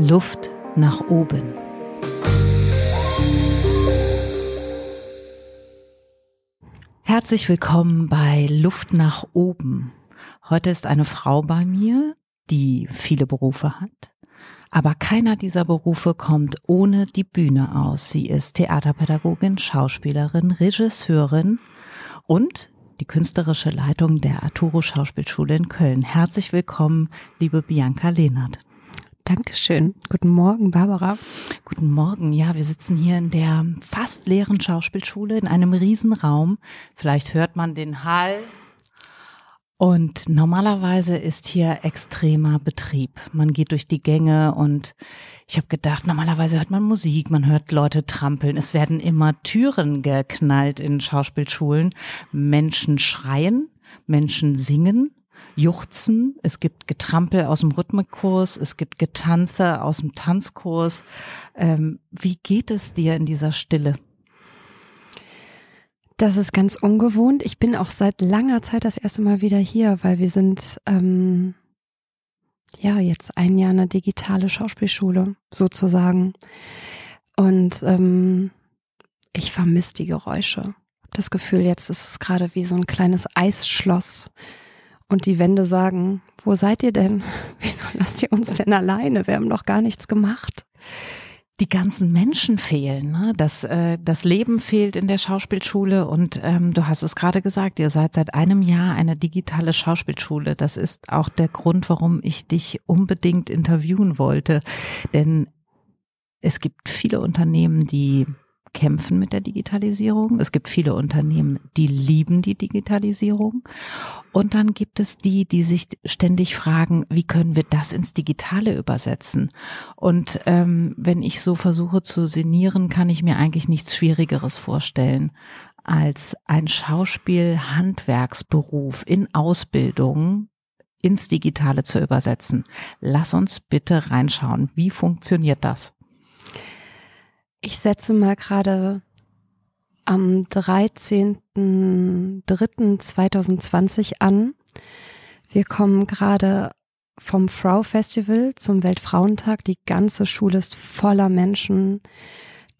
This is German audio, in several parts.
Luft nach oben. Herzlich willkommen bei Luft nach oben. Heute ist eine Frau bei mir, die viele Berufe hat. Aber keiner dieser Berufe kommt ohne die Bühne aus. Sie ist Theaterpädagogin, Schauspielerin, Regisseurin und die künstlerische Leitung der Arturo Schauspielschule in Köln. Herzlich willkommen, liebe Bianca Lehnert. Dankeschön. Guten Morgen, Barbara. Guten Morgen. Ja, wir sitzen hier in der fast leeren Schauspielschule in einem Riesenraum. Vielleicht hört man den Hall. Und normalerweise ist hier extremer Betrieb. Man geht durch die Gänge und ich habe gedacht, normalerweise hört man Musik, man hört Leute trampeln. Es werden immer Türen geknallt in Schauspielschulen. Menschen schreien, Menschen singen Juchzen, es gibt Getrampel aus dem Rhythmikkurs, es gibt Getanze aus dem Tanzkurs. Ähm, wie geht es dir in dieser Stille? Das ist ganz ungewohnt. Ich bin auch seit langer Zeit das erste Mal wieder hier, weil wir sind ähm, ja jetzt ein Jahr eine digitale Schauspielschule sozusagen. Und ähm, ich vermisse die Geräusche. Das Gefühl, jetzt ist es gerade wie so ein kleines Eisschloss und die Wände sagen, wo seid ihr denn? Wieso lasst ihr uns denn alleine? Wir haben doch gar nichts gemacht. Die ganzen Menschen fehlen, ne? das, äh, das Leben fehlt in der Schauspielschule und ähm, du hast es gerade gesagt, ihr seid seit einem Jahr eine digitale Schauspielschule. Das ist auch der Grund, warum ich dich unbedingt interviewen wollte, denn es gibt viele Unternehmen, die kämpfen mit der Digitalisierung. Es gibt viele Unternehmen, die lieben die Digitalisierung. Und dann gibt es die, die sich ständig fragen, wie können wir das ins Digitale übersetzen? Und ähm, wenn ich so versuche zu sinnieren, kann ich mir eigentlich nichts Schwierigeres vorstellen als ein Schauspiel-Handwerksberuf in Ausbildung ins Digitale zu übersetzen. Lass uns bitte reinschauen. Wie funktioniert das? Ich setze mal gerade am 13.03.2020 an. Wir kommen gerade vom Frau Festival zum Weltfrauentag. Die ganze Schule ist voller Menschen.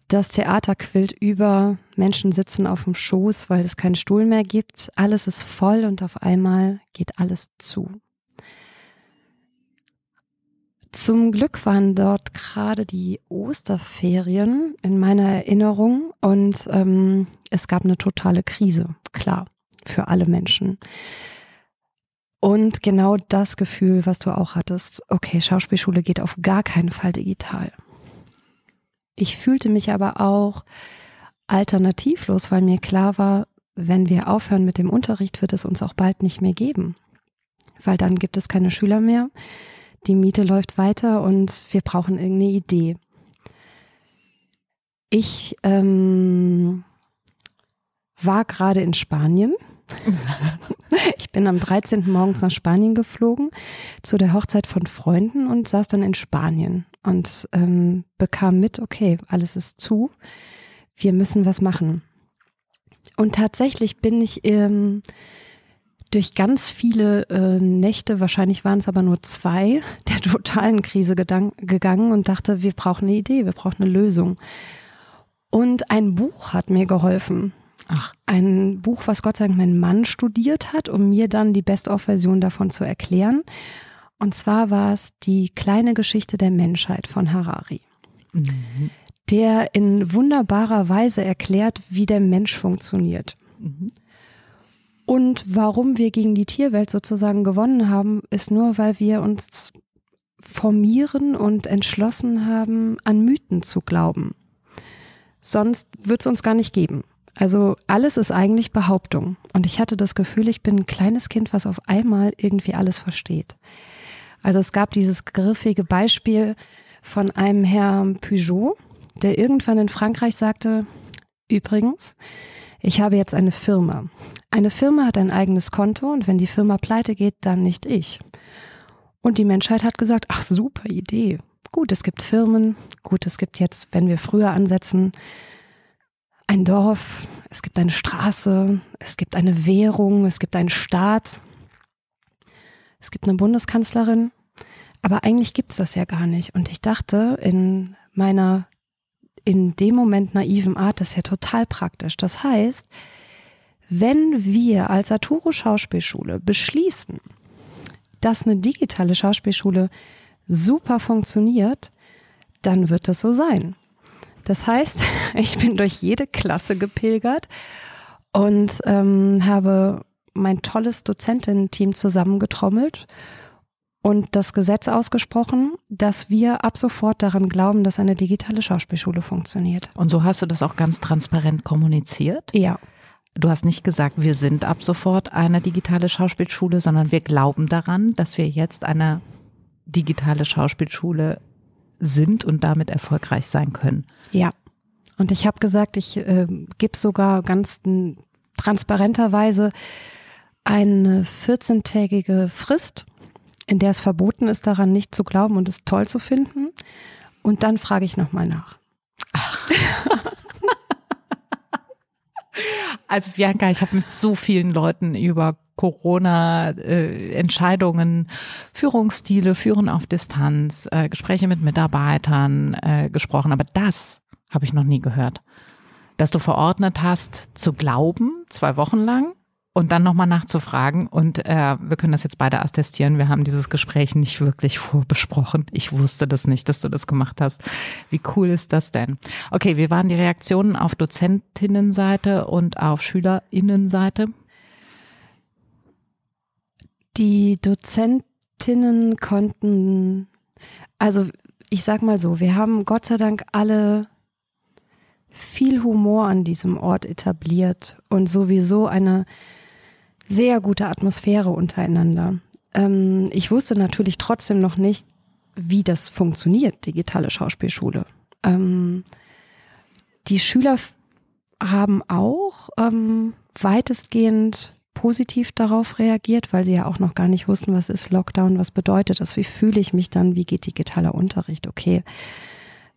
Das Theater quillt über. Menschen sitzen auf dem Schoß, weil es keinen Stuhl mehr gibt. Alles ist voll und auf einmal geht alles zu. Zum Glück waren dort gerade die Osterferien in meiner Erinnerung und ähm, es gab eine totale Krise, klar, für alle Menschen. Und genau das Gefühl, was du auch hattest, okay, Schauspielschule geht auf gar keinen Fall digital. Ich fühlte mich aber auch alternativlos, weil mir klar war, wenn wir aufhören mit dem Unterricht, wird es uns auch bald nicht mehr geben. Weil dann gibt es keine Schüler mehr die Miete läuft weiter und wir brauchen irgendeine Idee. Ich ähm, war gerade in Spanien. ich bin am 13. morgens nach Spanien geflogen zu der Hochzeit von Freunden und saß dann in Spanien und ähm, bekam mit, okay, alles ist zu, wir müssen was machen. Und tatsächlich bin ich ähm, durch ganz viele äh, Nächte, wahrscheinlich waren es aber nur zwei, der totalen Krise gegangen und dachte, wir brauchen eine Idee, wir brauchen eine Lösung. Und ein Buch hat mir geholfen. Ach. Ein Buch, was Gott sei Dank mein Mann studiert hat, um mir dann die Best-of-Version davon zu erklären. Und zwar war es die kleine Geschichte der Menschheit von Harari. Mhm. Der in wunderbarer Weise erklärt, wie der Mensch funktioniert. Mhm. Und warum wir gegen die Tierwelt sozusagen gewonnen haben, ist nur, weil wir uns formieren und entschlossen haben, an Mythen zu glauben. Sonst wird es uns gar nicht geben. Also alles ist eigentlich Behauptung. Und ich hatte das Gefühl, ich bin ein kleines Kind, was auf einmal irgendwie alles versteht. Also es gab dieses griffige Beispiel von einem Herrn Peugeot, der irgendwann in Frankreich sagte, übrigens, ich habe jetzt eine Firma. Eine Firma hat ein eigenes Konto und wenn die Firma pleite geht, dann nicht ich. Und die Menschheit hat gesagt, ach super Idee. Gut, es gibt Firmen. Gut, es gibt jetzt, wenn wir früher ansetzen, ein Dorf, es gibt eine Straße, es gibt eine Währung, es gibt einen Staat, es gibt eine Bundeskanzlerin. Aber eigentlich gibt's das ja gar nicht. Und ich dachte in meiner in dem Moment naiven Art, ist ja total praktisch. Das heißt, wenn wir als Arturo Schauspielschule beschließen, dass eine digitale Schauspielschule super funktioniert, dann wird das so sein. Das heißt, ich bin durch jede Klasse gepilgert und ähm, habe mein tolles Dozentinnen-Team zusammengetrommelt und das Gesetz ausgesprochen, dass wir ab sofort daran glauben, dass eine digitale Schauspielschule funktioniert. Und so hast du das auch ganz transparent kommuniziert? Ja. Du hast nicht gesagt, wir sind ab sofort eine digitale Schauspielschule, sondern wir glauben daran, dass wir jetzt eine digitale Schauspielschule sind und damit erfolgreich sein können. Ja. Und ich habe gesagt, ich äh, gebe sogar ganz transparenterweise eine 14-tägige Frist, in der es verboten ist, daran nicht zu glauben und es toll zu finden. Und dann frage ich nochmal nach. Also Bianca, ich habe mit so vielen Leuten über Corona-Entscheidungen, äh, Führungsstile, Führen auf Distanz, äh, Gespräche mit Mitarbeitern äh, gesprochen, aber das habe ich noch nie gehört. Dass du verordnet hast, zu glauben, zwei Wochen lang, und dann nochmal nachzufragen. Und äh, wir können das jetzt beide attestieren. Wir haben dieses Gespräch nicht wirklich vorbesprochen. Ich wusste das nicht, dass du das gemacht hast. Wie cool ist das denn? Okay, wie waren die Reaktionen auf Dozentinnenseite und auf Schülerinnenseite? Die Dozentinnen konnten, also ich sag mal so, wir haben Gott sei Dank alle viel Humor an diesem Ort etabliert und sowieso eine sehr gute Atmosphäre untereinander. Ähm, ich wusste natürlich trotzdem noch nicht, wie das funktioniert, digitale Schauspielschule. Ähm, die Schüler haben auch ähm, weitestgehend positiv darauf reagiert, weil sie ja auch noch gar nicht wussten, was ist Lockdown, was bedeutet das, wie fühle ich mich dann, wie geht digitaler Unterricht, okay.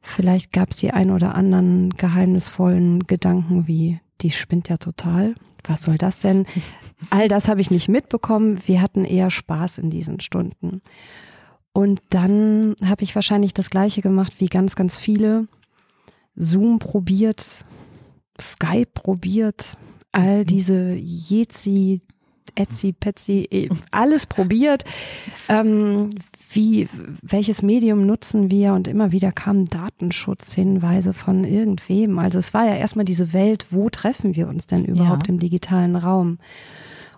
Vielleicht gab es die ein oder anderen geheimnisvollen Gedanken wie, die spinnt ja total was soll das denn? All das habe ich nicht mitbekommen. Wir hatten eher Spaß in diesen Stunden. Und dann habe ich wahrscheinlich das gleiche gemacht wie ganz, ganz viele. Zoom probiert, Skype probiert, all mhm. diese Jitsi, Etsy, Petsy, eh, alles probiert. Ähm, wie, welches Medium nutzen wir? Und immer wieder kamen Datenschutzhinweise von irgendwem. Also es war ja erstmal diese Welt, wo treffen wir uns denn überhaupt ja. im digitalen Raum?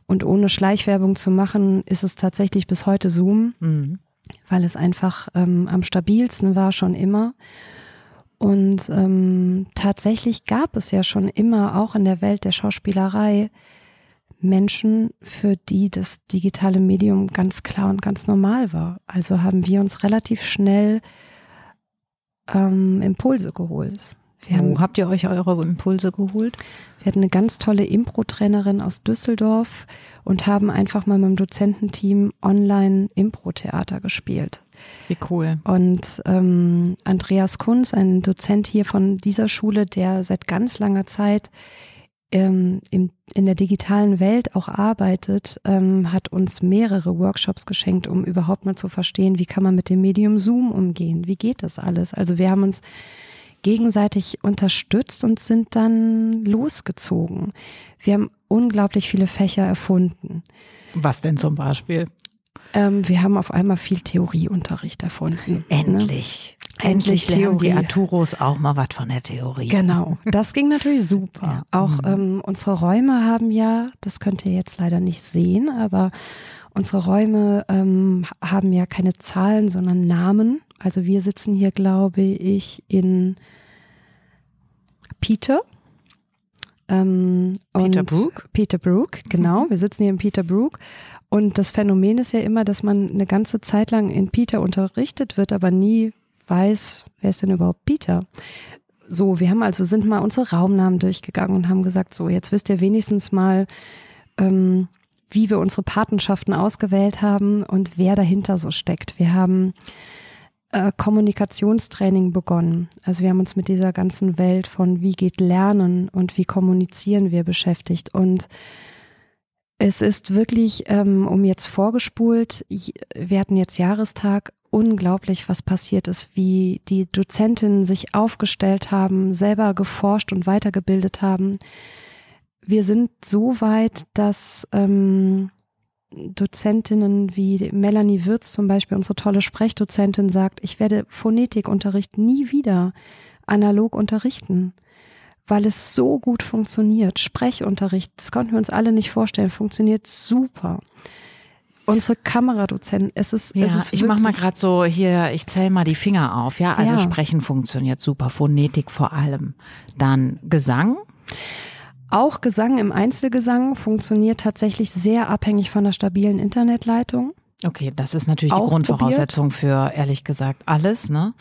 Und ohne Schleichwerbung zu machen, ist es tatsächlich bis heute Zoom, mhm. weil es einfach ähm, am stabilsten war schon immer. Und ähm, tatsächlich gab es ja schon immer auch in der Welt der Schauspielerei Menschen, für die das digitale Medium ganz klar und ganz normal war. Also haben wir uns relativ schnell ähm, Impulse geholt. Wir Wo haben, habt ihr euch eure Impulse geholt? Wir hatten eine ganz tolle Impro-Trainerin aus Düsseldorf und haben einfach mal mit dem Dozententeam online Impro-Theater gespielt. Wie cool. Und ähm, Andreas Kunz, ein Dozent hier von dieser Schule, der seit ganz langer Zeit ähm, in, in der digitalen Welt auch arbeitet, ähm, hat uns mehrere Workshops geschenkt, um überhaupt mal zu verstehen, wie kann man mit dem Medium Zoom umgehen, wie geht das alles. Also wir haben uns gegenseitig unterstützt und sind dann losgezogen. Wir haben unglaublich viele Fächer erfunden. Was denn zum Beispiel? Ähm, wir haben auf einmal viel Theorieunterricht erfunden. Ne? Endlich. Ne? Endlich lernen die Arturos auch mal was von der Theorie. Genau, das ging natürlich super. Ja. Auch mhm. ähm, unsere Räume haben ja, das könnt ihr jetzt leider nicht sehen, aber unsere Räume ähm, haben ja keine Zahlen, sondern Namen. Also wir sitzen hier, glaube ich, in Peter. Ähm, Peter Brook? Peter Brook, genau. Mhm. Wir sitzen hier in Peter Brook. Und das Phänomen ist ja immer, dass man eine ganze Zeit lang in Peter unterrichtet wird, aber nie weiß, wer ist denn überhaupt Peter? So, wir haben also sind mal unsere Raumnamen durchgegangen und haben gesagt, so, jetzt wisst ihr wenigstens mal, ähm, wie wir unsere Patenschaften ausgewählt haben und wer dahinter so steckt. Wir haben äh, Kommunikationstraining begonnen. Also wir haben uns mit dieser ganzen Welt von wie geht Lernen und wie kommunizieren wir beschäftigt und Es ist wirklich, ähm, um jetzt vorgespult, wir hatten jetzt Jahrestag, unglaublich, was passiert ist, wie die Dozentinnen sich aufgestellt haben, selber geforscht und weitergebildet haben. Wir sind so weit, dass ähm, Dozentinnen wie Melanie Würz zum Beispiel, unsere tolle Sprechdozentin, sagt, ich werde Phonetikunterricht nie wieder analog unterrichten weil es so gut funktioniert. Sprechunterricht, das konnten wir uns alle nicht vorstellen, funktioniert super. Unsere Kameradozenten, es ist, ja, es ist ich mach mal gerade so hier, ich zähle mal die Finger auf, ja. Also Ja. Sprechen funktioniert super, Phonetik vor allem. Dann Gesang, auch Gesang im Einzelgesang funktioniert tatsächlich sehr abhängig von der stabilen Internetleitung. Okay, das ist natürlich Auch die Grundvoraussetzung für, ehrlich gesagt, alles, ne?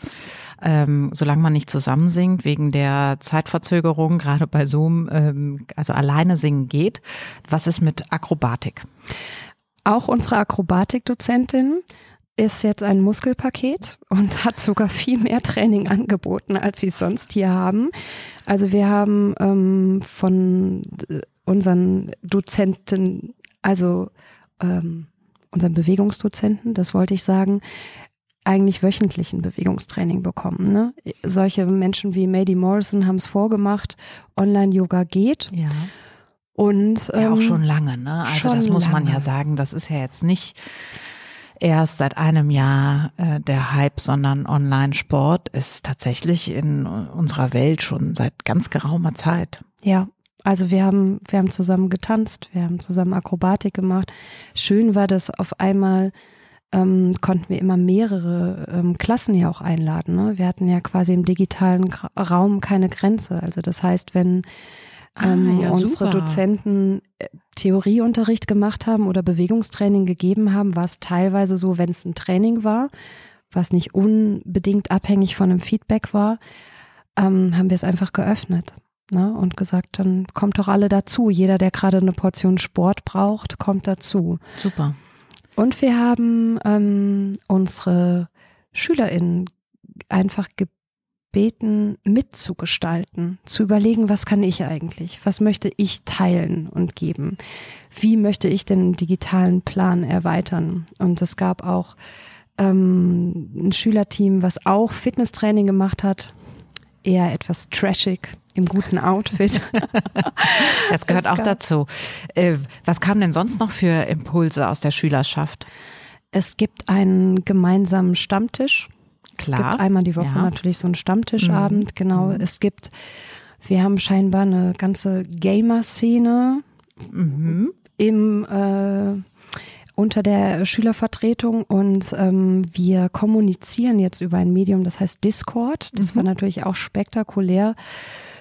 Ähm, solange man nicht zusammensingt, wegen der Zeitverzögerung, gerade bei Zoom, ähm, also alleine singen geht. Was ist mit Akrobatik? Auch unsere Akrobatikdozentin ist jetzt ein Muskelpaket und hat sogar viel mehr Training angeboten, als sie sonst hier haben. Also wir haben ähm, von äh, unseren Dozenten, also ähm, unseren Bewegungsdozenten, das wollte ich sagen, eigentlich wöchentlichen Bewegungstraining bekommen. Ne? Solche Menschen wie Maddie Morrison haben es vorgemacht, Online-Yoga geht. Ja. Und Ja, auch ähm, schon lange, ne? Also das muss man lange. ja sagen, das ist ja jetzt nicht erst seit einem Jahr äh, der Hype, sondern Online-Sport ist tatsächlich in unserer Welt schon seit ganz geraumer Zeit. Ja, also wir haben, wir haben zusammen getanzt, wir haben zusammen Akrobatik gemacht. Schön war das auf einmal, ähm, konnten wir immer mehrere ähm, Klassen ja auch einladen. Ne? Wir hatten ja quasi im digitalen Gra- Raum keine Grenze. Also das heißt, wenn ähm, Ah, ja, unsere super. Dozenten äh, Theorieunterricht gemacht haben oder Bewegungstraining gegeben haben, war es teilweise so, wenn es ein Training war, was nicht unbedingt abhängig von einem Feedback war, ähm, haben wir es einfach geöffnet ne? und gesagt, dann kommt doch alle dazu. Jeder, der gerade eine Portion Sport braucht, kommt dazu. Super. Und wir haben ähm, unsere SchülerInnen einfach gebeten, mitzugestalten, zu überlegen, was kann ich eigentlich? Was möchte ich teilen und geben? Wie möchte ich den digitalen Plan erweitern? Und es gab auch ähm, ein Schülerteam, was auch Fitnesstraining gemacht hat, eher etwas trashig im guten Outfit. Das gehört Es auch dazu. Äh, was kamen denn sonst noch für Impulse aus der Schülerschaft? Es gibt einen gemeinsamen Stammtisch. Es Klar. gibt einmal die Woche ja. natürlich so einen Stammtischabend, genau. Mhm. Es gibt, wir haben scheinbar eine ganze Gamer-Szene Mhm. im äh, unter der Schülervertretung und ähm, wir kommunizieren jetzt über ein Medium, das heißt Discord. Das Mhm. war natürlich auch spektakulär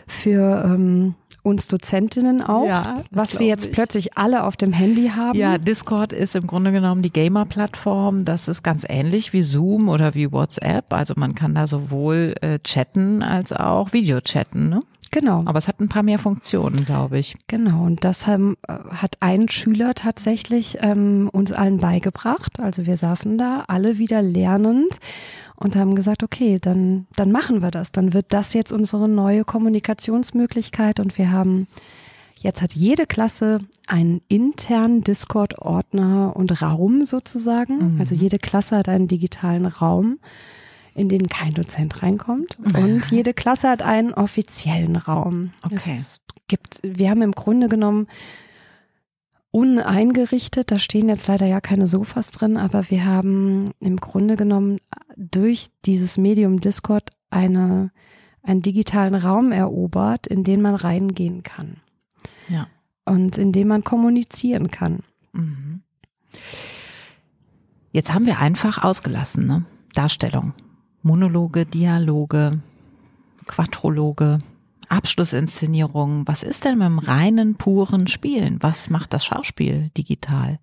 für ähm, uns Dozentinnen auch, Ja, was wir jetzt ich. plötzlich alle auf dem Handy haben. Ja, Discord ist im Grunde genommen die Gamer-Plattform. Das ist ganz ähnlich wie Zoom oder wie WhatsApp. Also man kann da sowohl äh, chatten als auch Videochatten. Ne? Genau. Aber es hat ein paar mehr Funktionen, glaube ich. Genau, und das haben, äh, hat ein Schüler tatsächlich ähm, uns allen beigebracht. Also wir saßen da, alle wieder lernend und haben gesagt, okay, dann, dann machen wir das. Dann wird das jetzt unsere neue Kommunikationsmöglichkeit und wir haben, jetzt hat jede Klasse einen internen Discord-Ordner und Raum sozusagen. Mhm. Also jede Klasse hat einen digitalen Raum in den kein Dozent reinkommt. Und jede Klasse hat einen offiziellen Raum. Okay. Es gibt, wir haben im Grunde genommen uneingerichtet, da stehen jetzt leider ja keine Sofas drin, aber wir haben im Grunde genommen durch dieses Medium Discord eine, einen digitalen Raum erobert, in den man reingehen kann Ja. und in dem man kommunizieren kann. Mhm. Jetzt haben wir einfach ausgelassen, ne? Darstellung. Monologe, Dialoge, Quadrologe, Abschlussinszenierungen. Was ist denn mit dem reinen, puren Spielen? Was macht das Schauspiel digital?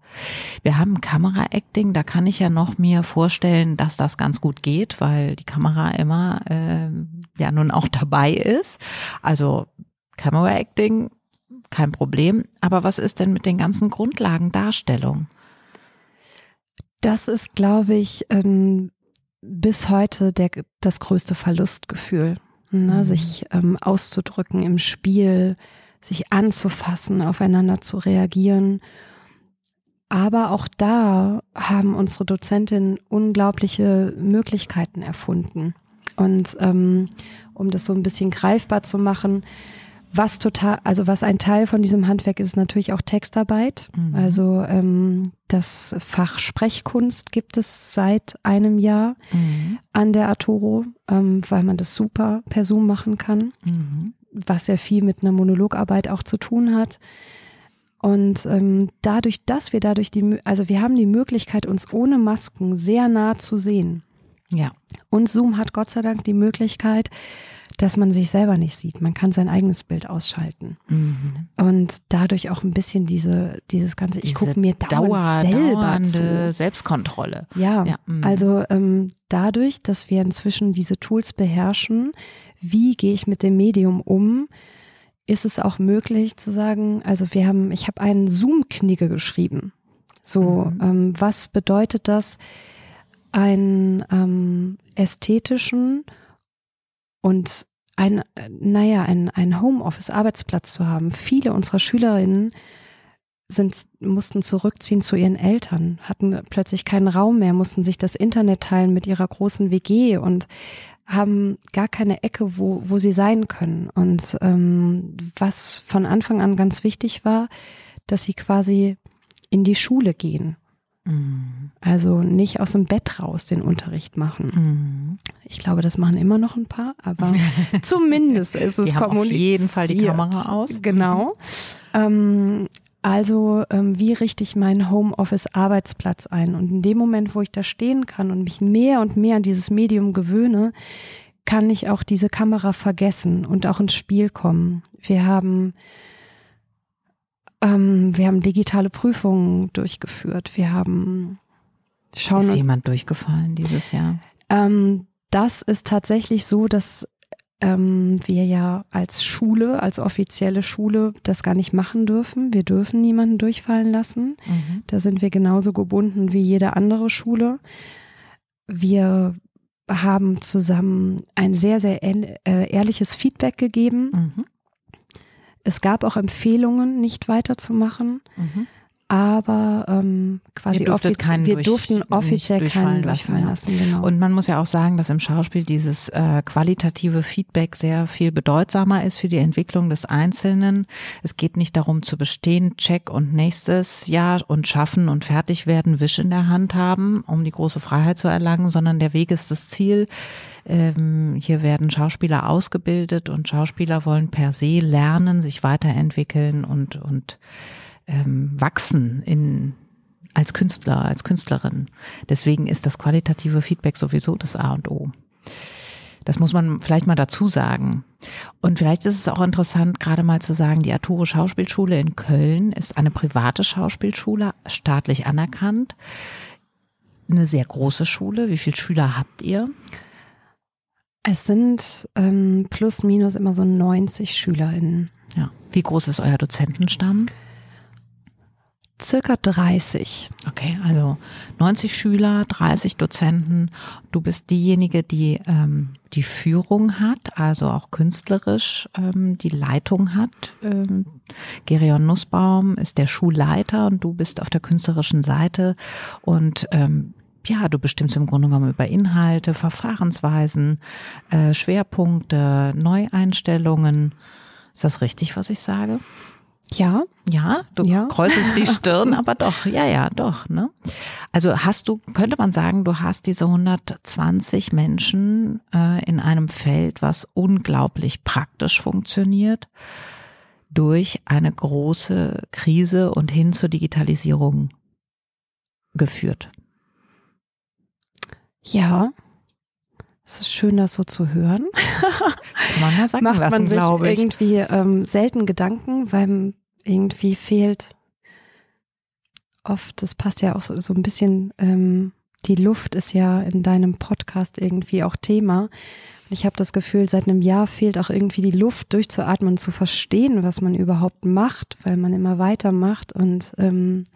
Wir haben Kamera-Acting, da kann ich ja noch mir vorstellen, dass das ganz gut geht, weil die Kamera immer äh, ja nun auch dabei ist. Also Camera-Acting, kein Problem. Aber was ist denn mit den ganzen Grundlagen Darstellung? Das ist, glaube ich, ähm, bis heute der, das größte Verlustgefühl, ne? Mhm. sich ähm, auszudrücken im Spiel, sich anzufassen, aufeinander zu reagieren. aber auch da haben unsere Dozentinnen unglaubliche Möglichkeiten erfunden. Und ähm, um das so ein bisschen greifbar zu machen, was total, also was ein Teil von diesem Handwerk ist, ist natürlich auch Textarbeit. Mhm. Also ähm, das Fach Sprechkunst gibt es seit einem Jahr mhm. an der Arturo, ähm, weil man das super per Zoom machen kann, mhm. was ja viel mit einer Monologarbeit auch zu tun hat. Und ähm, dadurch, dass wir dadurch die, also wir haben die Möglichkeit, uns ohne Masken sehr nah zu sehen. Ja. Und Zoom hat Gott sei Dank die Möglichkeit, dass man sich selber nicht sieht. Man kann sein eigenes Bild ausschalten. Mhm. Und dadurch auch ein bisschen diese, dieses ganze, ich gucke mir dauernd Dauer, selber zu. Selbstkontrolle. Ja, ja. Mhm. also ähm, dadurch, dass wir inzwischen diese Tools beherrschen, wie gehe ich mit dem Medium um, ist es auch möglich zu sagen, also wir haben, ich habe einen Zoom-Knigge geschrieben. So, mhm. ähm, was bedeutet das, einen ähm, ästhetischen und ein, naja, ein, ein Homeoffice-Arbeitsplatz zu haben. Viele unserer Schülerinnen sind, mussten zurückziehen zu ihren Eltern, hatten plötzlich keinen Raum mehr, mussten sich das Internet teilen mit ihrer großen WG und haben gar keine Ecke, wo, wo sie sein können. Und ähm, was von Anfang an ganz wichtig war, dass sie quasi in die Schule gehen. Mhm. Also nicht aus dem Bett raus den Unterricht machen. Mhm. Ich glaube, das machen immer noch ein paar, aber zumindest ist es haben auf jeden Fall die Kamera aus. Genau. Ähm, also ähm, wie richte ich meinen Homeoffice-Arbeitsplatz ein? Und in dem Moment, wo ich da stehen kann und mich mehr und mehr an dieses Medium gewöhne, kann ich auch diese Kamera vergessen und auch ins Spiel kommen. Wir haben ähm, wir haben digitale Prüfungen durchgeführt. Wir haben schauen. Ist jemand durchgefallen dieses Jahr? Ähm, das ist tatsächlich so, dass ähm, wir ja als Schule, als offizielle Schule das gar nicht machen dürfen. Wir dürfen niemanden durchfallen lassen. Mhm. Da sind wir genauso gebunden wie jede andere Schule. Wir haben zusammen ein sehr, sehr äh, ehrliches Feedback gegeben. Mhm. Es gab auch Empfehlungen, nicht weiterzumachen. Mhm aber ähm, quasi keinen wir durch, durften offiziell keinen durchfallen lassen. lassen genau. Und man muss ja auch sagen, dass im Schauspiel dieses äh, qualitative Feedback sehr viel bedeutsamer ist für die Entwicklung des Einzelnen. Es geht nicht darum zu bestehen, Check und nächstes Jahr und schaffen und fertig werden, Wisch in der Hand haben, um die große Freiheit zu erlangen, sondern der Weg ist das Ziel. Ähm, hier werden Schauspieler ausgebildet und Schauspieler wollen per se lernen, sich weiterentwickeln und und ähm, wachsen in als Künstler, als Künstlerin. Deswegen ist das qualitative Feedback sowieso das A und O. Das muss man vielleicht mal dazu sagen. Und vielleicht ist es auch interessant, gerade mal zu sagen, die Arturo Schauspielschule in Köln ist eine private Schauspielschule, staatlich anerkannt. Eine sehr große Schule. Wie viele Schüler habt ihr? Es sind ähm, plus minus immer so 90 SchülerInnen. Ja. Wie groß ist euer Dozentenstamm? Circa 30. Okay, also 90 Schüler, 30 Dozenten. Du bist diejenige, die ähm, die Führung hat, also auch künstlerisch ähm, die Leitung hat. Ähm, Gerion Nussbaum ist der Schulleiter und du bist auf der künstlerischen Seite und ähm, ja, du bestimmst im Grunde genommen über Inhalte, Verfahrensweisen, äh, Schwerpunkte, Neueinstellungen. Ist das richtig, was ich sage? Ja. Ja, du ja. kräuselst die Stirn, aber doch, ja, ja, doch, ne? Also hast du, könnte man sagen, du hast diese 120 Menschen äh, in einem Feld, was unglaublich praktisch funktioniert, durch eine große Krise und hin zur Digitalisierung geführt. Ja, es ist schön, das so zu hören. Kann man ja sagen Macht lassen, man sich irgendwie ähm, selten Gedanken, weil irgendwie fehlt oft, das passt ja auch so, so ein bisschen, ähm, die Luft ist ja in deinem Podcast irgendwie auch Thema. Ich habe das Gefühl, seit einem Jahr fehlt auch irgendwie die Luft durchzuatmen, zu verstehen, was man überhaupt macht, weil man immer weitermacht. Und ähm,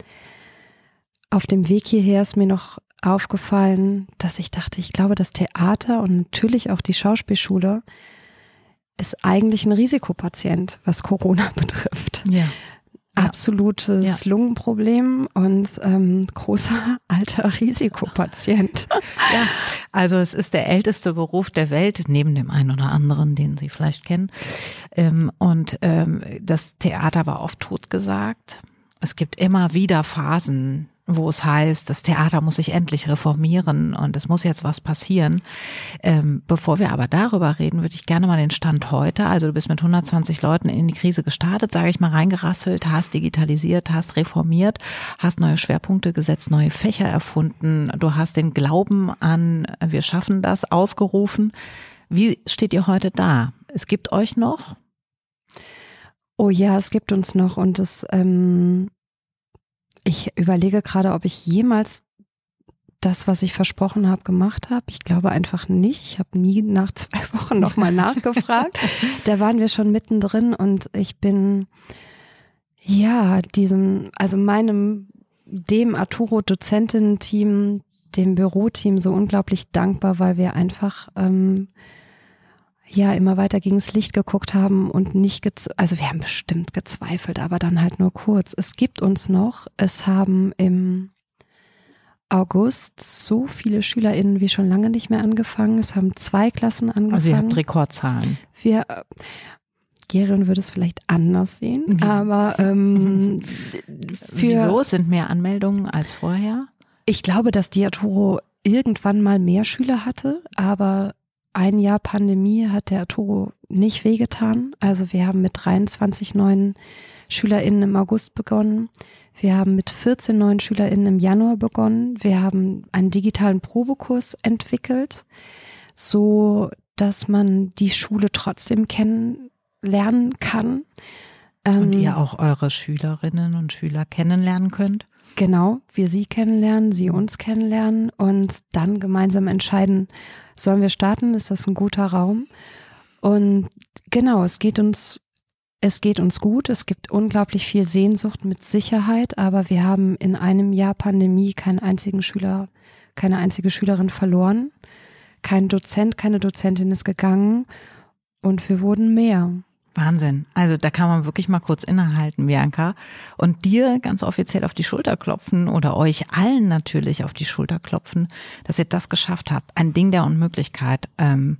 auf dem Weg hierher ist mir noch aufgefallen, dass ich dachte, ich glaube, das Theater und natürlich auch die Schauspielschule ist eigentlich ein Risikopatient, was Corona betrifft. Ja. absolutes ja. Lungenproblem und ähm, großer alter Risikopatient. ja, also es ist der älteste Beruf der Welt, neben dem einen oder anderen, den Sie vielleicht kennen. Ähm, und ähm, das Theater war oft totgesagt. Es gibt immer wieder Phasen wo es heißt, das Theater muss sich endlich reformieren und es muss jetzt was passieren. Ähm, bevor wir aber darüber reden, würde ich gerne mal den Stand heute, also du bist mit 120 Leuten in die Krise gestartet, sage ich mal, reingerasselt, hast digitalisiert, hast reformiert, hast neue Schwerpunkte gesetzt, neue Fächer erfunden, du hast den Glauben an, wir schaffen das, ausgerufen. Wie steht ihr heute da? Es gibt euch noch? Oh ja, es gibt uns noch und es ähm, ich überlege gerade, ob ich jemals das, was ich versprochen habe, gemacht habe. Ich glaube einfach nicht. Ich habe nie nach zwei Wochen nochmal nachgefragt. da waren wir schon mittendrin und ich bin ja diesem, also meinem, dem Arturo-Dozentinnen-Team, dem Büroteam so unglaublich dankbar, weil wir einfach ähm, ja immer weiter gegens Licht geguckt haben und nicht, also wir haben bestimmt gezweifelt, aber dann halt nur kurz. Es gibt uns noch, es haben im August so viele SchülerInnen wie schon lange nicht mehr angefangen. Es haben zwei Klassen angefangen. Also ihr habt Rekordzahlen. Wir, Gerion würde es vielleicht anders sehen, mhm. aber ähm, für, Wieso? Es sind mehr Anmeldungen als vorher? Ich glaube, dass Diatoro irgendwann mal mehr Schüler hatte, aber ein Jahr Pandemie hat der Arturo nicht wehgetan. Also wir haben mit 23 neuen SchülerInnen im August begonnen. Wir haben mit 14 neuen SchülerInnen im Januar begonnen. Wir haben einen digitalen Probekurs entwickelt, so dass man die Schule trotzdem kennenlernen kann. Und ähm, ihr auch eure Schülerinnen und Schüler kennenlernen könnt? Genau, wir sie kennenlernen, sie uns kennenlernen und dann gemeinsam entscheiden, sollen wir starten? Ist das ein guter Raum? Und genau, es geht uns, es geht uns gut. Es gibt unglaublich viel Sehnsucht mit Sicherheit, aber wir haben in einem Jahr Pandemie keinen einzigen Schüler, keine einzige Schülerin verloren. Kein Dozent, keine Dozentin ist gegangen und wir wurden mehr. Wahnsinn. Also da kann man wirklich mal kurz innehalten, Bianca, und dir ganz offiziell auf die Schulter klopfen oder euch allen natürlich auf die Schulter klopfen, dass ihr das geschafft habt. Ein Ding der Unmöglichkeit. Ähm,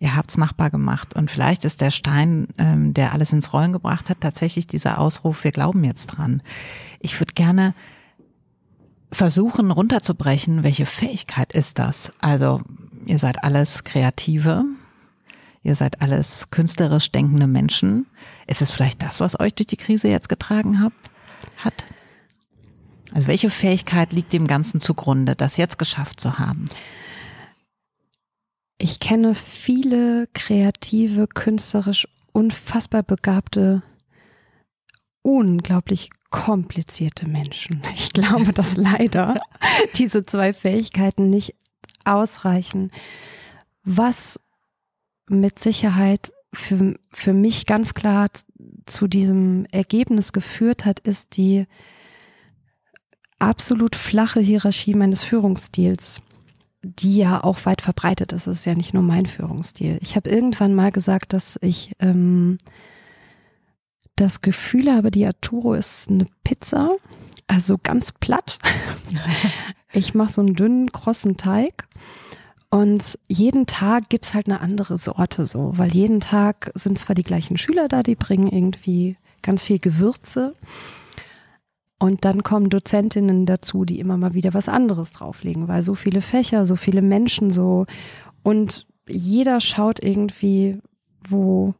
ihr habt's machbar gemacht. Und vielleicht ist der Stein, ähm, der alles ins Rollen gebracht hat, tatsächlich dieser Ausruf, wir glauben jetzt dran. Ich würde gerne versuchen runterzubrechen, welche Fähigkeit ist das? Also ihr seid alles Kreative, Ihr seid alles künstlerisch denkende Menschen. Ist es vielleicht das, was euch durch die Krise jetzt getragen hat? hat? Also welche Fähigkeit liegt dem Ganzen zugrunde, das jetzt geschafft zu haben? Ich kenne viele kreative, künstlerisch unfassbar begabte, unglaublich komplizierte Menschen. Ich glaube, dass leider diese zwei Fähigkeiten nicht ausreichen. Was mit Sicherheit für, für mich ganz klar zu diesem Ergebnis geführt hat, ist die absolut flache Hierarchie meines Führungsstils, die ja auch weit verbreitet ist. Es ist ja nicht nur mein Führungsstil. Ich habe irgendwann mal gesagt, dass ich ähm, das Gefühl habe, die Arturo ist eine Pizza, also ganz platt. ich mache so einen dünnen, krossen Teig und jeden Tag gibt's halt eine andere Sorte so, weil jeden Tag sind zwar die gleichen Schüler da, die bringen irgendwie ganz viel Gewürze. Und dann kommen Dozentinnen dazu, die immer mal wieder was anderes drauflegen, weil so viele Fächer, so viele Menschen so. Und jeder schaut irgendwie, wo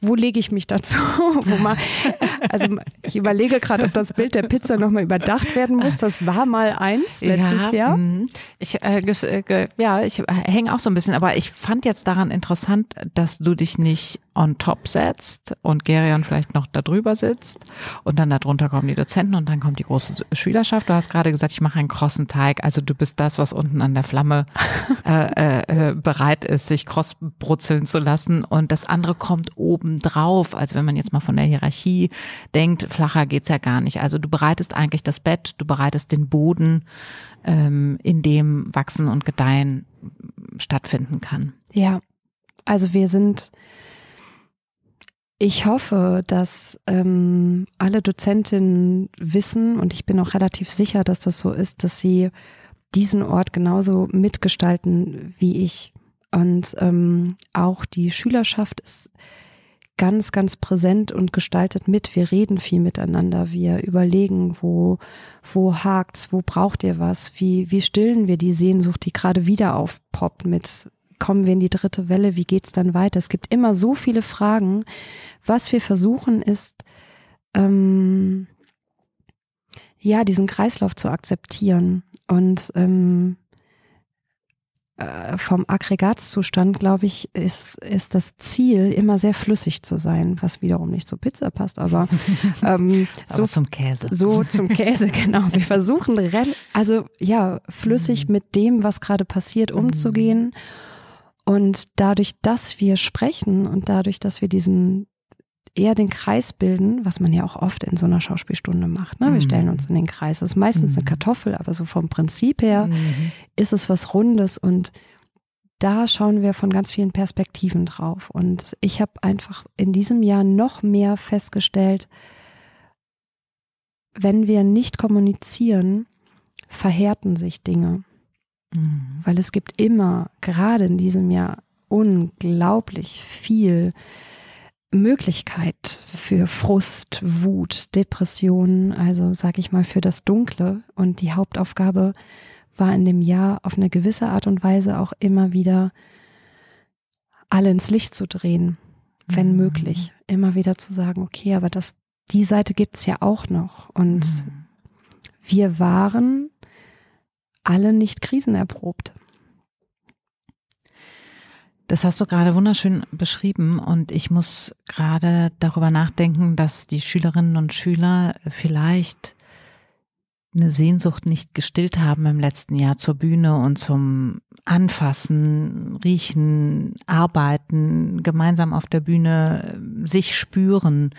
wo lege ich mich dazu? wo man, also ich überlege gerade, ob das Bild der Pizza nochmal überdacht werden muss. Das war mal eins letztes ja, Jahr. Mhm. Ich, äh, äh ja, ich hänge auch so ein bisschen, aber ich fand jetzt daran interessant, dass du dich nicht on top setzt und Gerion vielleicht noch da drüber sitzt und dann darunter kommen die Dozenten und dann kommt die große Schülerschaft. Du hast gerade gesagt, ich mache einen krossen Teig. Also du bist das, was unten an der Flamme äh, äh, äh, bereit ist, sich kross brutzeln zu lassen und das andere kommt oben drauf. Also wenn man jetzt mal von der Hierarchie denkt, flacher geht's ja gar nicht. Also du bereitest eigentlich das Bett, du bereitest den Boden, ähm, in dem Wachsen und Gedeihen stattfinden kann. Ja, also wir sind Ich hoffe, dass ähm, alle Dozentinnen wissen, und ich bin auch relativ sicher, dass das so ist, dass sie diesen Ort genauso mitgestalten wie ich. Und ähm, auch die Schülerschaft ist ganz, ganz präsent und gestaltet mit. Wir reden viel miteinander. Wir überlegen, wo, wo hakt's, wo braucht ihr was? Wie, wie stillen wir die Sehnsucht, die gerade wieder aufpoppt mit kommen wir in die dritte Welle? Wie geht's dann weiter? Es gibt immer so viele Fragen. Was wir versuchen ist, ähm, ja, diesen Kreislauf zu akzeptieren und ähm, äh, vom Aggregatzustand, glaube ich, ist, ist das Ziel, immer sehr flüssig zu sein, was wiederum nicht zur Pizza passt, aber, ähm, aber so zum Käse. So zum Käse, genau. Wir versuchen, also ja, flüssig mhm. mit dem, was gerade passiert, umzugehen. Mhm. Und dadurch, dass wir sprechen und dadurch, dass wir diesen eher den Kreis bilden, was man ja auch oft in so einer Schauspielstunde macht. Ne? Wir mhm. stellen uns in den Kreis. Das ist meistens eine mhm. Kartoffel, aber so vom Prinzip her mhm. ist es was Rundes und da schauen wir von ganz vielen Perspektiven drauf. Und ich habe einfach in diesem Jahr noch mehr festgestellt, wenn wir nicht kommunizieren, verhärten sich Dinge. Mhm. Weil es gibt immer, gerade in diesem Jahr, unglaublich viel Möglichkeit für Frust, Wut, Depressionen, also sage ich mal für das Dunkle. Und die Hauptaufgabe war in dem Jahr auf eine gewisse Art und Weise auch immer wieder alle ins Licht zu drehen, wenn mhm. möglich. Immer wieder zu sagen, okay, aber das, die Seite gibt's ja auch noch. Und mhm. wir waren alle nicht krisenerprobt. Das hast du gerade wunderschön beschrieben und ich muss gerade darüber nachdenken, dass die Schülerinnen und Schüler vielleicht eine Sehnsucht nicht gestillt haben im letzten Jahr zur Bühne und zum Anfassen, Riechen, Arbeiten, gemeinsam auf der Bühne sich spüren.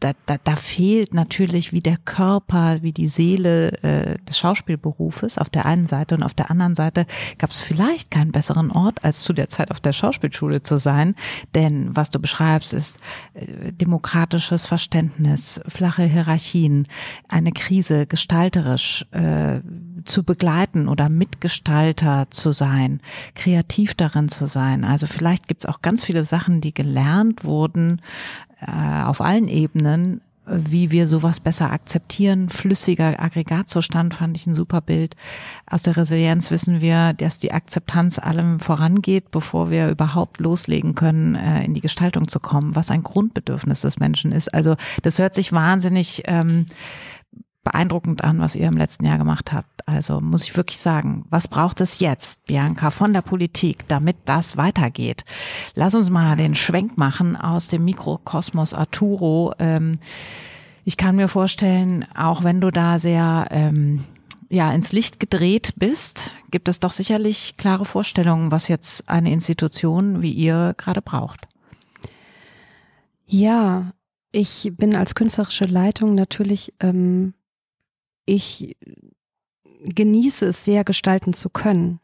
Da, da, da fehlt natürlich wie der Körper, wie die Seele äh, des Schauspielberufes auf der einen Seite und auf der anderen Seite gab es vielleicht keinen besseren Ort, als zu der Zeit auf der Schauspielschule zu sein. Denn was du beschreibst, ist äh, demokratisches Verständnis, flache Hierarchien, eine Krise gestalterisch äh, zu begleiten oder Mitgestalter zu sein, kreativ darin zu sein. Also vielleicht gibt es auch ganz viele Sachen, die gelernt wurden äh, auf allen Ebenen, wie wir sowas besser akzeptieren. Flüssiger Aggregatzustand fand ich ein super Bild. Aus der Resilienz wissen wir, dass die Akzeptanz allem vorangeht, bevor wir überhaupt loslegen können, äh, in die Gestaltung zu kommen, was ein Grundbedürfnis des Menschen ist. Also das hört sich wahnsinnig ähm, beeindruckend an, was ihr im letzten Jahr gemacht habt. Also muss ich wirklich sagen, was braucht es jetzt, Bianca, von der Politik, damit das weitergeht? Lass uns mal den Schwenk machen aus dem Mikrokosmos Arturo. Ähm, ich kann mir vorstellen, auch wenn du da sehr ähm, ja ins Licht gedreht bist, gibt es doch sicherlich klare Vorstellungen, was jetzt eine Institution wie ihr gerade braucht. Ja, ich bin als künstlerische Leitung natürlich ähm, ich genieße es sehr, gestalten zu können.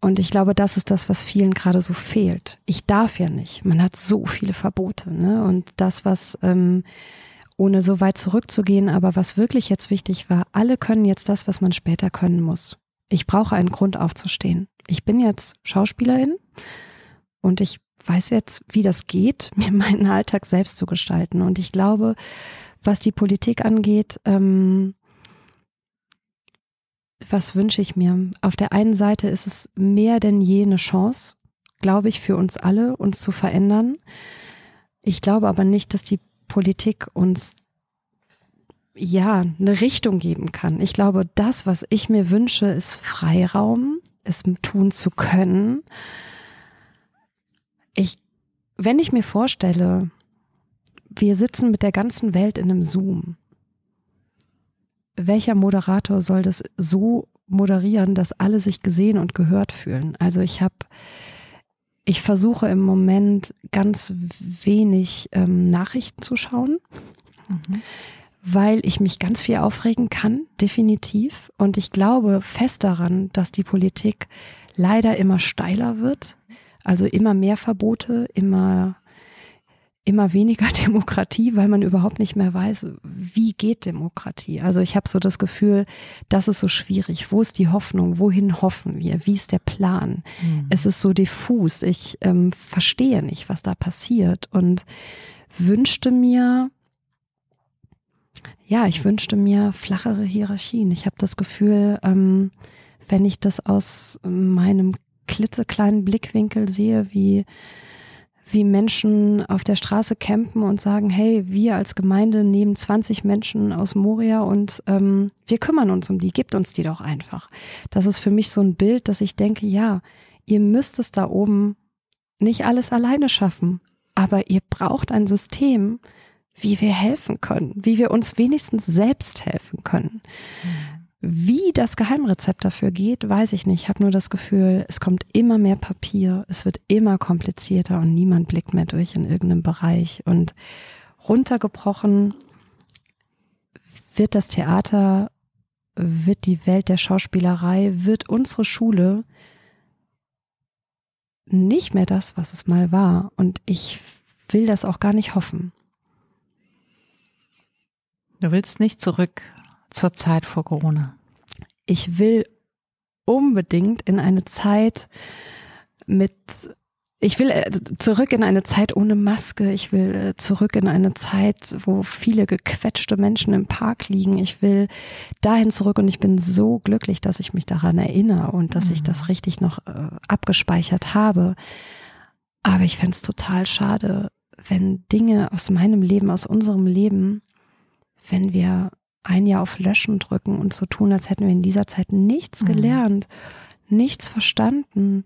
Und ich glaube, das ist das, was vielen gerade so fehlt. Ich darf ja nicht. Man hat so viele Verbote. Ne? Und das, was, ähm, ohne so weit zurückzugehen, aber was wirklich jetzt wichtig war, alle können jetzt das, was man später können muss. Ich brauche einen Grund aufzustehen. Ich bin jetzt Schauspielerin und ich weiß jetzt, wie das geht, mir meinen Alltag selbst zu gestalten. Und ich glaube, was die Politik angeht, ähm, was wünsche ich mir? Auf der einen Seite ist es mehr denn je eine Chance, glaube ich, für uns alle, uns zu verändern. Ich glaube aber nicht, dass die Politik uns ja eine Richtung geben kann. Ich glaube, das, was ich mir wünsche, ist Freiraum, es tun zu können. Ich, wenn ich mir vorstelle, wir sitzen mit der ganzen Welt in einem Zoom welcher Moderator soll das so moderieren, dass alle sich gesehen und gehört fühlen? Also ich habe, ich versuche im Moment ganz wenig ähm, Nachrichten zu schauen. Mhm. Weil ich mich ganz viel aufregen kann, definitiv. Und ich glaube fest daran, dass die Politik leider immer steiler wird. Also immer mehr Verbote, immer immer weniger Demokratie, weil man überhaupt nicht mehr weiß, wie geht Demokratie. Also ich habe so das Gefühl, das ist so schwierig. Wo ist die Hoffnung? Wohin hoffen wir? Wie ist der Plan? Mhm. Es ist so diffus. Ich ähm, verstehe nicht, was da passiert und wünschte mir, ja, ich wünschte mir flachere Hierarchien. Ich habe das Gefühl, ähm, wenn ich das aus meinem klitzekleinen Blickwinkel sehe, wie wie Menschen auf der Straße campen und sagen, hey, wir als Gemeinde nehmen 20 Menschen aus Moria und ähm, wir kümmern uns um die, gebt uns die doch einfach. Das ist für mich so ein Bild, dass ich denke, ja, ihr müsst es da oben nicht alles alleine schaffen, aber ihr braucht ein System, wie wir helfen können, wie wir uns wenigstens selbst helfen können. Mhm. Wie das Geheimrezept dafür geht, weiß ich nicht. Ich habe nur das Gefühl, es kommt immer mehr Papier, es wird immer komplizierter und niemand blickt mehr durch in irgendeinem Bereich. Und runtergebrochen wird das Theater, wird die Welt der Schauspielerei, wird unsere Schule nicht mehr das, was es mal war. Und ich will das auch gar nicht hoffen. Du willst nicht zurück zur Zeit vor Corona? Ich will unbedingt in eine Zeit mit, ich will äh, zurück in eine Zeit ohne Maske. Ich will äh, zurück in eine Zeit, wo viele gequetschte Menschen im Park liegen. Ich will dahin zurück und ich bin so glücklich, dass ich mich daran erinnere und dass mhm. ich das richtig noch äh, abgespeichert habe. Aber ich fände es total schade, wenn Dinge aus meinem Leben, aus unserem Leben wenn wir ein Jahr auf Löschen drücken und so tun, als hätten wir in dieser Zeit nichts mhm. gelernt, nichts verstanden,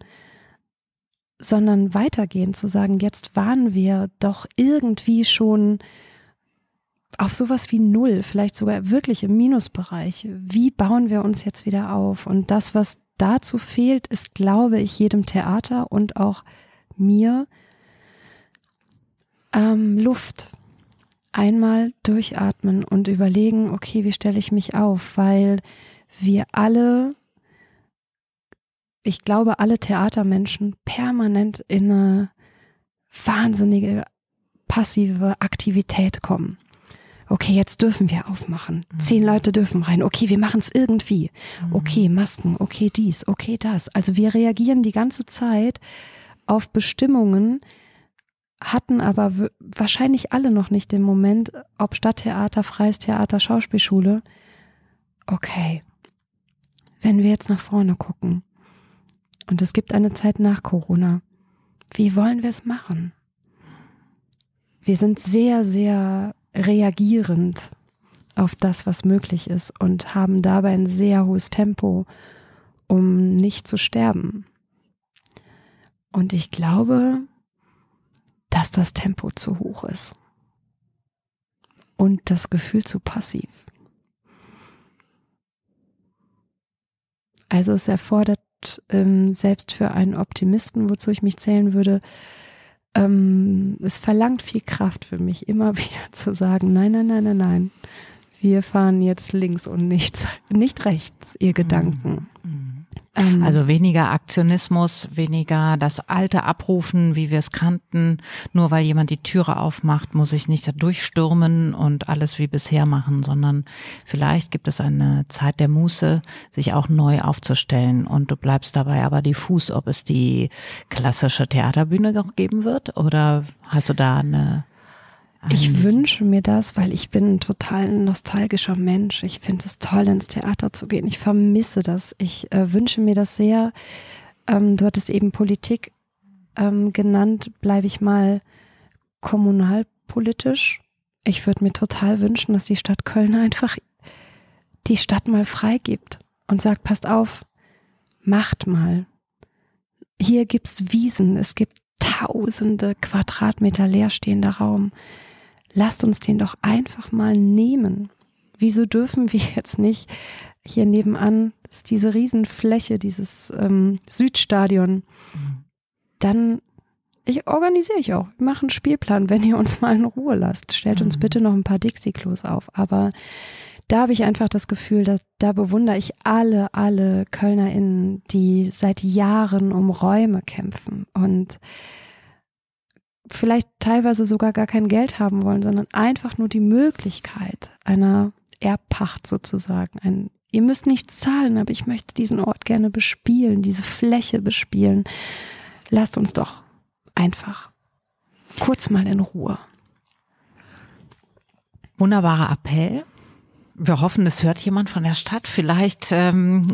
sondern weitergehen zu sagen, jetzt waren wir doch irgendwie schon auf sowas wie Null, vielleicht sogar wirklich im Minusbereich. Wie bauen wir uns jetzt wieder auf? Und das, was dazu fehlt, ist, glaube ich, jedem Theater und auch mir ähm, Luft einmal durchatmen und überlegen, okay, wie stelle ich mich auf, weil wir alle, ich glaube, alle Theatermenschen permanent in eine wahnsinnige passive Aktivität kommen. Okay, jetzt dürfen wir aufmachen. Mhm. Zehn Leute dürfen rein. Okay, wir machen es irgendwie. Mhm. Okay, Masken. Okay, dies. Okay, das. Also wir reagieren die ganze Zeit auf Bestimmungen, hatten aber wahrscheinlich alle noch nicht den Moment, ob Stadttheater, freies Theater, Schauspielschule. Okay, wenn wir jetzt nach vorne gucken und es gibt eine Zeit nach Corona, wie wollen wir es machen? Wir sind sehr, sehr reagierend auf das, was möglich ist und haben dabei ein sehr hohes Tempo, um nicht zu sterben. Und ich glaube, dass das Tempo zu hoch ist und das Gefühl zu passiv. Also es erfordert ähm, selbst für einen Optimisten, wozu ich mich zählen würde, ähm, es verlangt viel Kraft für mich, immer wieder zu sagen, nein, nein, nein, nein, nein, wir fahren jetzt links und nicht, nicht rechts, ihr Gedanken. Mhm. Ähm. Also weniger Aktionismus, weniger das alte Abrufen, wie wir es kannten. Nur weil jemand die Türe aufmacht, muss ich nicht da durchstürmen und alles wie bisher machen, sondern vielleicht gibt es eine Zeit der Muße, sich auch neu aufzustellen und du bleibst dabei aber diffus, ob es die klassische Theaterbühne noch geben wird oder hast du da eine ich wünsche mir das, weil ich bin ein total nostalgischer Mensch. Ich finde es toll, ins Theater zu gehen. Ich vermisse das. Ich äh, wünsche mir das sehr. Ähm, du hattest eben Politik ähm, genannt. Bleibe ich mal kommunalpolitisch. Ich würde mir total wünschen, dass die Stadt Köln einfach die Stadt mal freigibt und sagt, passt auf, macht mal. Hier gibt's Wiesen, es gibt tausende Quadratmeter leerstehender Raum lasst uns den doch einfach mal nehmen. Wieso dürfen wir jetzt nicht hier nebenan, ist diese Riesenfläche, dieses ähm, Südstadion, dann ich organisiere ich auch. Wir machen einen Spielplan, wenn ihr uns mal in Ruhe lasst. Stellt uns mhm. bitte noch ein paar Dixie-Klos auf. Aber da habe ich einfach das Gefühl, dass da bewundere ich alle, alle KölnerInnen, die seit Jahren um Räume kämpfen und vielleicht teilweise sogar gar kein Geld haben wollen, sondern einfach nur die Möglichkeit einer Erbpacht sozusagen. Ein, ihr müsst nichts zahlen, aber ich möchte diesen Ort gerne bespielen, diese Fläche bespielen. Lasst uns doch einfach kurz mal in Ruhe. Wunderbarer Appell. Wir hoffen, es hört jemand von der Stadt. Vielleicht ähm,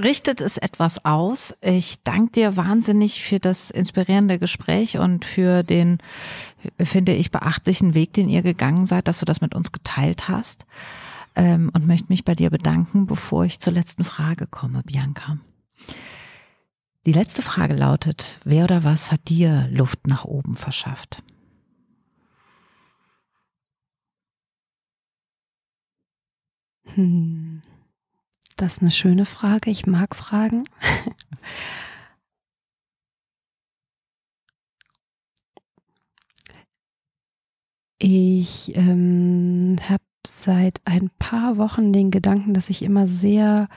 richtet es etwas aus. Ich danke dir wahnsinnig für das inspirierende Gespräch und für den, finde ich, beachtlichen Weg, den ihr gegangen seid, dass du das mit uns geteilt hast. Ähm, und möchte mich bei dir bedanken, bevor ich zur letzten Frage komme, Bianca. Die letzte Frage lautet, wer oder was hat dir Luft nach oben verschafft? Hm, das ist eine schöne Frage. Ich mag Fragen. Ich ähm, habe seit ein paar Wochen den Gedanken, dass ich immer sehr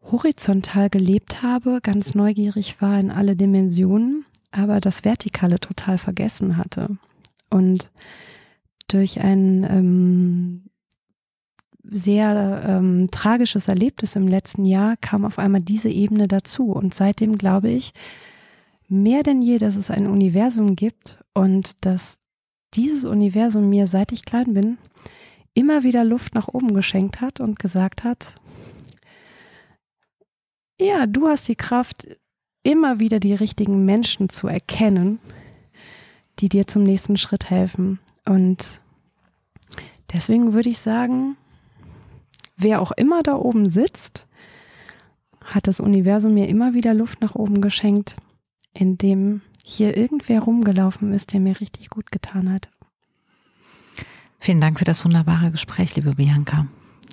horizontal gelebt habe, ganz neugierig war in alle Dimensionen, aber das Vertikale total vergessen hatte. Und durch ein ähm, sehr ähm, tragisches Erlebnis im letzten Jahr kam auf einmal diese Ebene dazu. Und seitdem glaube ich mehr denn je, dass es ein Universum gibt und dass dieses Universum mir, seit ich klein bin, immer wieder Luft nach oben geschenkt hat und gesagt hat, ja, du hast die Kraft, immer wieder die richtigen Menschen zu erkennen, die dir zum nächsten Schritt helfen. Und deswegen würde ich sagen, wer auch immer da oben sitzt, hat das Universum mir immer wieder Luft nach oben geschenkt, indem hier irgendwer rumgelaufen ist, der mir richtig gut getan hat. Vielen Dank für das wunderbare Gespräch, liebe Bianca.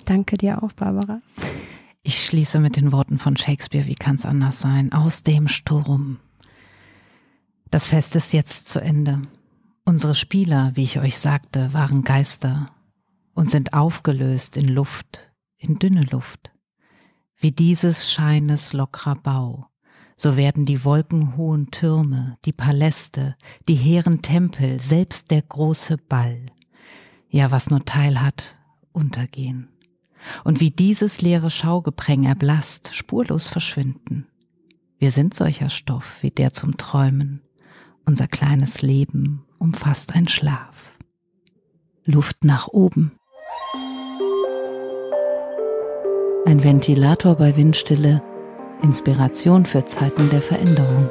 Danke dir auch, Barbara. Ich schließe mit den Worten von Shakespeare, wie kann es anders sein? Aus dem Sturm. Das Fest ist jetzt zu Ende. Unsere Spieler, wie ich euch sagte, waren Geister und sind aufgelöst in Luft, in dünne Luft. Wie dieses Scheines lockrer Bau, so werden die wolkenhohen Türme, die Paläste, die hehren Tempel, selbst der große Ball, ja was nur Teil hat, untergehen. Und wie dieses leere Schaugepränge erblasst, spurlos verschwinden. Wir sind solcher Stoff wie der zum Träumen. Unser kleines Leben umfasst ein Schlaf. Luft nach oben. Ein Ventilator bei Windstille. Inspiration für Zeiten der Veränderung.